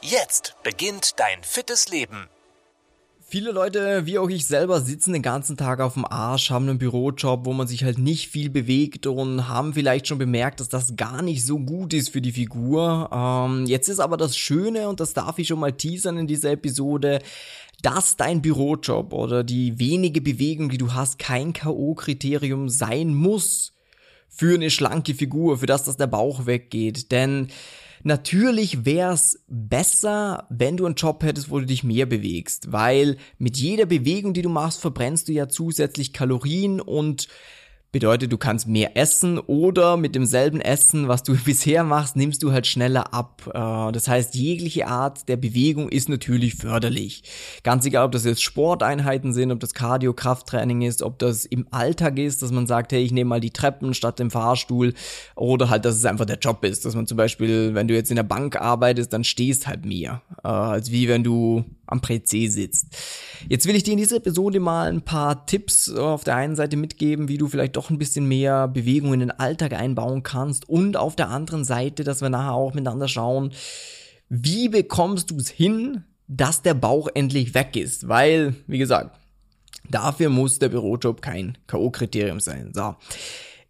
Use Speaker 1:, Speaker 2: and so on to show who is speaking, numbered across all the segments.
Speaker 1: Jetzt beginnt dein fittes Leben.
Speaker 2: Viele Leute, wie auch ich selber, sitzen den ganzen Tag auf dem Arsch, haben einen Bürojob, wo man sich halt nicht viel bewegt und haben vielleicht schon bemerkt, dass das gar nicht so gut ist für die Figur. Ähm, jetzt ist aber das Schöne, und das darf ich schon mal teasern in dieser Episode, dass dein Bürojob oder die wenige Bewegung, die du hast, kein K.O.-Kriterium sein muss für eine schlanke Figur, für das, dass der Bauch weggeht. Denn Natürlich wäre es besser, wenn du einen Job hättest, wo du dich mehr bewegst, weil mit jeder Bewegung, die du machst, verbrennst du ja zusätzlich Kalorien und Bedeutet, du kannst mehr essen oder mit demselben Essen, was du bisher machst, nimmst du halt schneller ab. Äh, das heißt, jegliche Art der Bewegung ist natürlich förderlich. Ganz egal, ob das jetzt Sporteinheiten sind, ob das Cardio-Krafttraining ist, ob das im Alltag ist, dass man sagt, hey, ich nehme mal die Treppen statt dem Fahrstuhl oder halt, dass es einfach der Job ist, dass man zum Beispiel, wenn du jetzt in der Bank arbeitest, dann stehst halt mehr, äh, als wie wenn du am PC sitzt. Jetzt will ich dir in dieser Episode mal ein paar Tipps auf der einen Seite mitgeben, wie du vielleicht doch ein bisschen mehr Bewegung in den Alltag einbauen kannst und auf der anderen Seite, dass wir nachher auch miteinander schauen, wie bekommst du es hin, dass der Bauch endlich weg ist, weil, wie gesagt, dafür muss der Bürojob kein K.O.-Kriterium sein. So.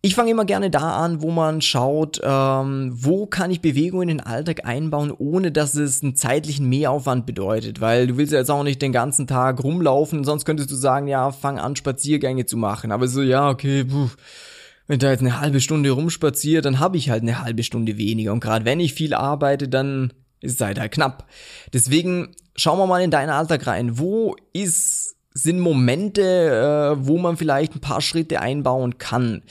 Speaker 2: Ich fange immer gerne da an, wo man schaut, ähm, wo kann ich Bewegung in den Alltag einbauen, ohne dass es einen zeitlichen Mehraufwand bedeutet. Weil du willst ja jetzt auch nicht den ganzen Tag rumlaufen, sonst könntest du sagen, ja, fang an, Spaziergänge zu machen. Aber so, ja, okay, puh, wenn da jetzt eine halbe Stunde rumspaziert, dann habe ich halt eine halbe Stunde weniger. Und gerade wenn ich viel arbeite, dann ist es halt, halt knapp. Deswegen schauen wir mal in deinen Alltag rein. Wo ist sind Momente, äh, wo man vielleicht ein paar Schritte einbauen kann.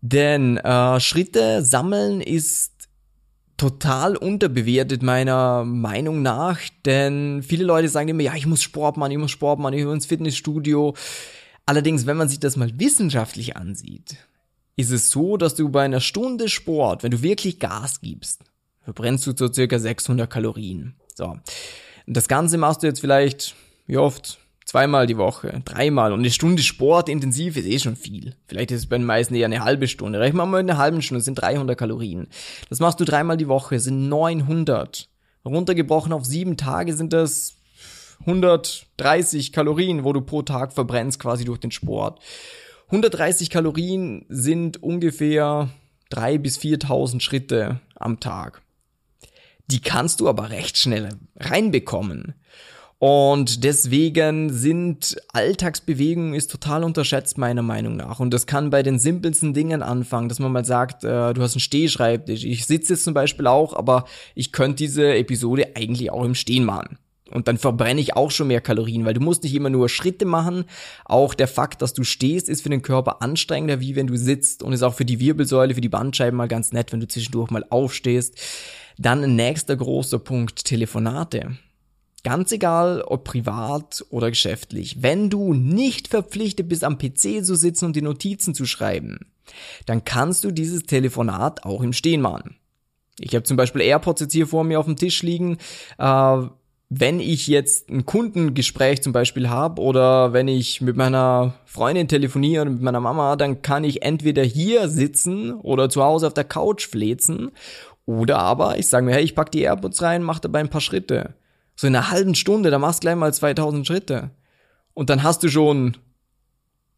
Speaker 2: Denn äh, Schritte sammeln ist total unterbewertet meiner Meinung nach, denn viele Leute sagen immer, ja, ich muss Sport machen, ich muss Sport machen, ich muss ins Fitnessstudio. Allerdings, wenn man sich das mal wissenschaftlich ansieht, ist es so, dass du bei einer Stunde Sport, wenn du wirklich Gas gibst, verbrennst du so circa 600 Kalorien. So. Und das Ganze machst du jetzt vielleicht, wie oft? Zweimal die Woche, dreimal und eine Stunde Sport intensiv ist eh schon viel. Vielleicht ist es bei den meisten eher eine halbe Stunde. Rechnen wir mal eine halbe Stunde, sind 300 Kalorien. Das machst du dreimal die Woche, sind 900. Runtergebrochen auf sieben Tage sind das 130 Kalorien, wo du pro Tag verbrennst quasi durch den Sport. 130 Kalorien sind ungefähr drei bis 4.000 Schritte am Tag. Die kannst du aber recht schnell reinbekommen. Und deswegen sind Alltagsbewegungen ist total unterschätzt meiner Meinung nach. Und das kann bei den simpelsten Dingen anfangen, dass man mal sagt, äh, du hast einen Stehschreibtisch. Ich sitze jetzt zum Beispiel auch, aber ich könnte diese Episode eigentlich auch im Stehen machen. Und dann verbrenne ich auch schon mehr Kalorien, weil du musst nicht immer nur Schritte machen. Auch der Fakt, dass du stehst, ist für den Körper anstrengender, wie wenn du sitzt. Und ist auch für die Wirbelsäule, für die Bandscheiben mal ganz nett, wenn du zwischendurch mal aufstehst. Dann ein nächster großer Punkt, Telefonate. Ganz egal, ob privat oder geschäftlich, wenn du nicht verpflichtet bist, am PC zu sitzen und die Notizen zu schreiben, dann kannst du dieses Telefonat auch im Stehen machen. Ich habe zum Beispiel AirPods jetzt hier vor mir auf dem Tisch liegen. Äh, wenn ich jetzt ein Kundengespräch zum Beispiel habe oder wenn ich mit meiner Freundin telefoniere oder mit meiner Mama, dann kann ich entweder hier sitzen oder zu Hause auf der Couch flezen oder aber ich sage mir, hey, ich pack die AirPods rein, mach dabei ein paar Schritte. So in einer halben Stunde, da machst du gleich mal 2000 Schritte. Und dann hast du schon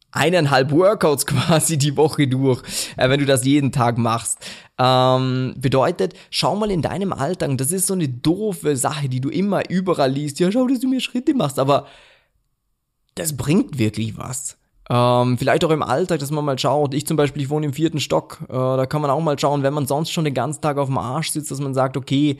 Speaker 2: eineinhalb Workouts quasi die Woche durch, äh, wenn du das jeden Tag machst. Ähm, bedeutet, schau mal in deinem Alltag, das ist so eine doofe Sache, die du immer überall liest. Ja, schau, dass du mir Schritte machst, aber das bringt wirklich was. Ähm, vielleicht auch im Alltag, dass man mal schaut. Ich zum Beispiel, ich wohne im vierten Stock. Äh, da kann man auch mal schauen, wenn man sonst schon den ganzen Tag auf dem Arsch sitzt, dass man sagt, okay,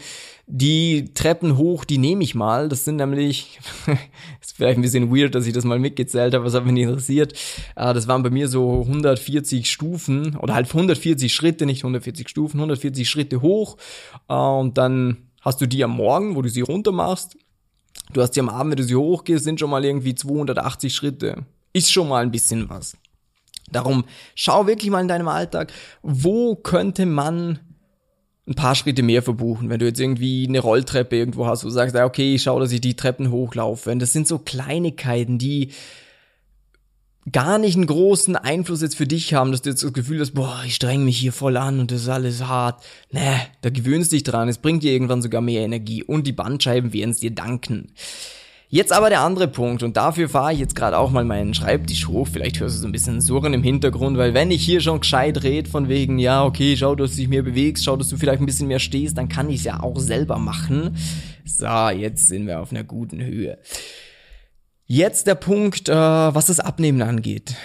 Speaker 2: die Treppen hoch, die nehme ich mal. Das sind nämlich, ist vielleicht ein bisschen weird, dass ich das mal mitgezählt habe, was hat mich interessiert. Äh, das waren bei mir so 140 Stufen oder halt 140 Schritte, nicht 140 Stufen, 140 Schritte hoch. Äh, und dann hast du die am Morgen, wo du sie runter machst Du hast ja am Abend, wenn du sie hochgehst, sind schon mal irgendwie 280 Schritte. Ist schon mal ein bisschen was. Darum schau wirklich mal in deinem Alltag, wo könnte man ein paar Schritte mehr verbuchen. Wenn du jetzt irgendwie eine Rolltreppe irgendwo hast, wo du sagst, okay, ich schau, dass ich die Treppen hochlaufe. Und das sind so Kleinigkeiten, die gar nicht einen großen Einfluss jetzt für dich haben, dass du jetzt das Gefühl hast, boah, ich streng mich hier voll an und das ist alles hart. Nee, da gewöhnst dich dran, es bringt dir irgendwann sogar mehr Energie und die Bandscheiben werden es dir danken. Jetzt aber der andere Punkt und dafür fahre ich jetzt gerade auch mal meinen Schreibtisch hoch. Vielleicht hörst du so ein bisschen Surren im Hintergrund, weil wenn ich hier schon gescheit rede von wegen, ja, okay, schau, dass du dich mehr bewegst, schau, dass du vielleicht ein bisschen mehr stehst, dann kann ich es ja auch selber machen. So, jetzt sind wir auf einer guten Höhe. Jetzt der Punkt, äh, was das Abnehmen angeht.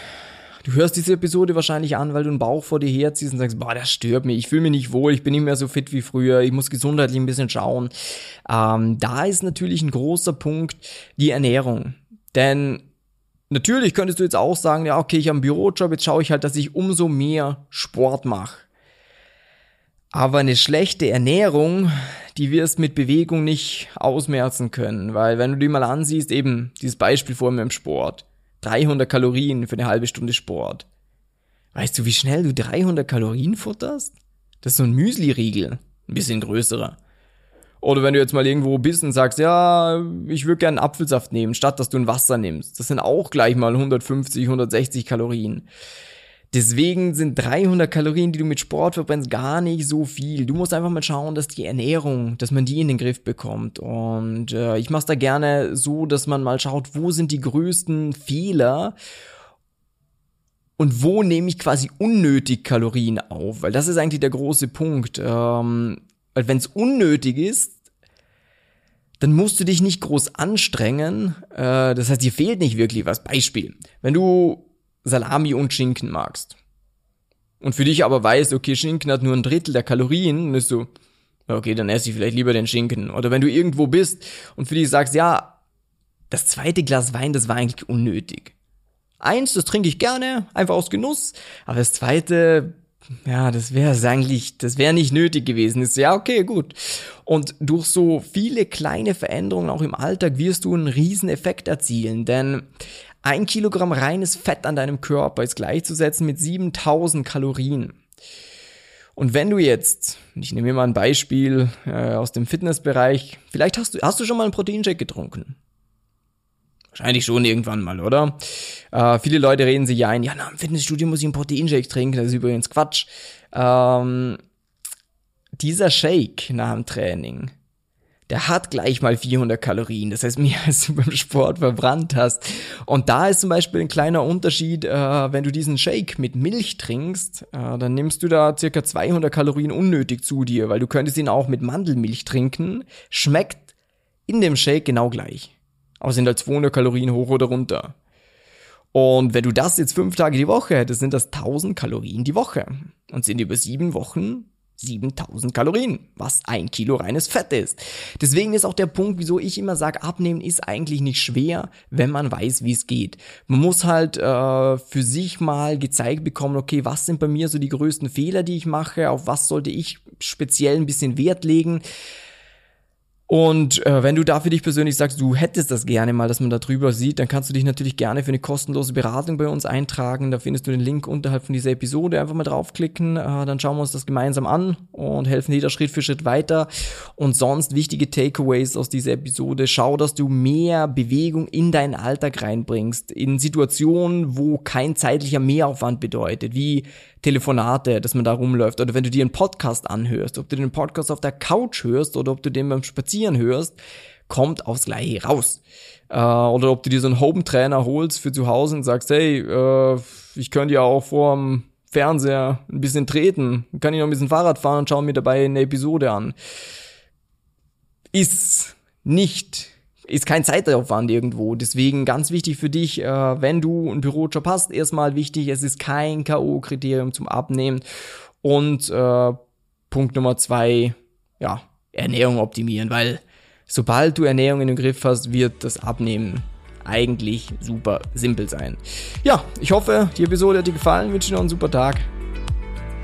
Speaker 2: Du hörst diese Episode wahrscheinlich an, weil du einen Bauch vor dir herziehst und sagst, boah, das stört mich, ich fühle mich nicht wohl, ich bin nicht mehr so fit wie früher, ich muss gesundheitlich ein bisschen schauen. Ähm, da ist natürlich ein großer Punkt die Ernährung. Denn natürlich könntest du jetzt auch sagen, ja, okay, ich habe einen Bürojob, jetzt schaue ich halt, dass ich umso mehr Sport mache. Aber eine schlechte Ernährung, die wirst mit Bewegung nicht ausmerzen können, weil wenn du die mal ansiehst, eben dieses Beispiel vor mir im Sport, 300 Kalorien für eine halbe Stunde Sport. Weißt du, wie schnell du 300 Kalorien futterst? Das ist so ein Müsli-Riegel, ein bisschen größerer. Oder wenn du jetzt mal irgendwo bist und sagst, ja, ich würde gerne Apfelsaft nehmen, statt dass du ein Wasser nimmst. Das sind auch gleich mal 150, 160 Kalorien. Deswegen sind 300 Kalorien, die du mit Sport verbrennst, gar nicht so viel. Du musst einfach mal schauen, dass die Ernährung, dass man die in den Griff bekommt. Und äh, ich mache es da gerne so, dass man mal schaut, wo sind die größten Fehler und wo nehme ich quasi unnötig Kalorien auf, weil das ist eigentlich der große Punkt. Ähm, weil wenn es unnötig ist, dann musst du dich nicht groß anstrengen. Äh, das heißt, dir fehlt nicht wirklich was. Beispiel: Wenn du Salami und Schinken magst. Und für dich aber weißt, okay, Schinken hat nur ein Drittel der Kalorien, dann ist so, okay, dann esse ich vielleicht lieber den Schinken. Oder wenn du irgendwo bist und für dich sagst, ja, das zweite Glas Wein, das war eigentlich unnötig. Eins, das trinke ich gerne, einfach aus Genuss, aber das zweite, ja, das wäre eigentlich, das wäre nicht nötig gewesen. Ist ja okay, gut. Und durch so viele kleine Veränderungen auch im Alltag wirst du einen riesen Effekt erzielen, denn ein Kilogramm reines Fett an deinem Körper ist gleichzusetzen mit 7000 Kalorien. Und wenn du jetzt, ich nehme mir mal ein Beispiel äh, aus dem Fitnessbereich, vielleicht hast du, hast du schon mal einen Proteinshake getrunken? Wahrscheinlich schon irgendwann mal, oder? Äh, viele Leute reden sich ja ein, ja, nach dem Fitnessstudio muss ich einen Proteinshake trinken, das ist übrigens Quatsch. Ähm, dieser Shake nach dem Training, der hat gleich mal 400 Kalorien. Das heißt, mehr als du beim Sport verbrannt hast. Und da ist zum Beispiel ein kleiner Unterschied, äh, wenn du diesen Shake mit Milch trinkst, äh, dann nimmst du da circa 200 Kalorien unnötig zu dir, weil du könntest ihn auch mit Mandelmilch trinken. Schmeckt in dem Shake genau gleich. Aber sind halt 200 Kalorien hoch oder runter. Und wenn du das jetzt fünf Tage die Woche hättest, sind das 1000 Kalorien die Woche. Und sind über sieben Wochen 7000 Kalorien, was ein Kilo reines Fett ist. Deswegen ist auch der Punkt, wieso ich immer sage, abnehmen ist eigentlich nicht schwer, wenn man weiß, wie es geht. Man muss halt äh, für sich mal gezeigt bekommen, okay, was sind bei mir so die größten Fehler, die ich mache, auf was sollte ich speziell ein bisschen Wert legen. Und äh, wenn du da für dich persönlich sagst, du hättest das gerne mal, dass man da drüber sieht, dann kannst du dich natürlich gerne für eine kostenlose Beratung bei uns eintragen. Da findest du den Link unterhalb von dieser Episode. Einfach mal draufklicken, äh, dann schauen wir uns das gemeinsam an und helfen da Schritt für Schritt weiter. Und sonst wichtige Takeaways aus dieser Episode. Schau, dass du mehr Bewegung in deinen Alltag reinbringst. In Situationen, wo kein zeitlicher Mehraufwand bedeutet, wie Telefonate, dass man da rumläuft. Oder wenn du dir einen Podcast anhörst, ob du den Podcast auf der Couch hörst oder ob du den beim Spazieren hörst, kommt aufs Gleiche raus. Äh, oder ob du dir so einen Home-Trainer holst für zu Hause und sagst, hey, äh, ich könnte ja auch vorm Fernseher ein bisschen treten, kann ich noch ein bisschen Fahrrad fahren und schaue mir dabei eine Episode an. Ist nicht ist kein Zeitaufwand irgendwo. Deswegen ganz wichtig für dich, äh, wenn du einen Bürojob hast, erstmal wichtig, es ist kein K.O.-Kriterium zum Abnehmen. Und äh, Punkt Nummer zwei, ja, Ernährung optimieren, weil sobald du Ernährung in den Griff hast, wird das Abnehmen eigentlich super simpel sein. Ja, ich hoffe, die Episode hat dir gefallen, wünsche dir noch einen super Tag.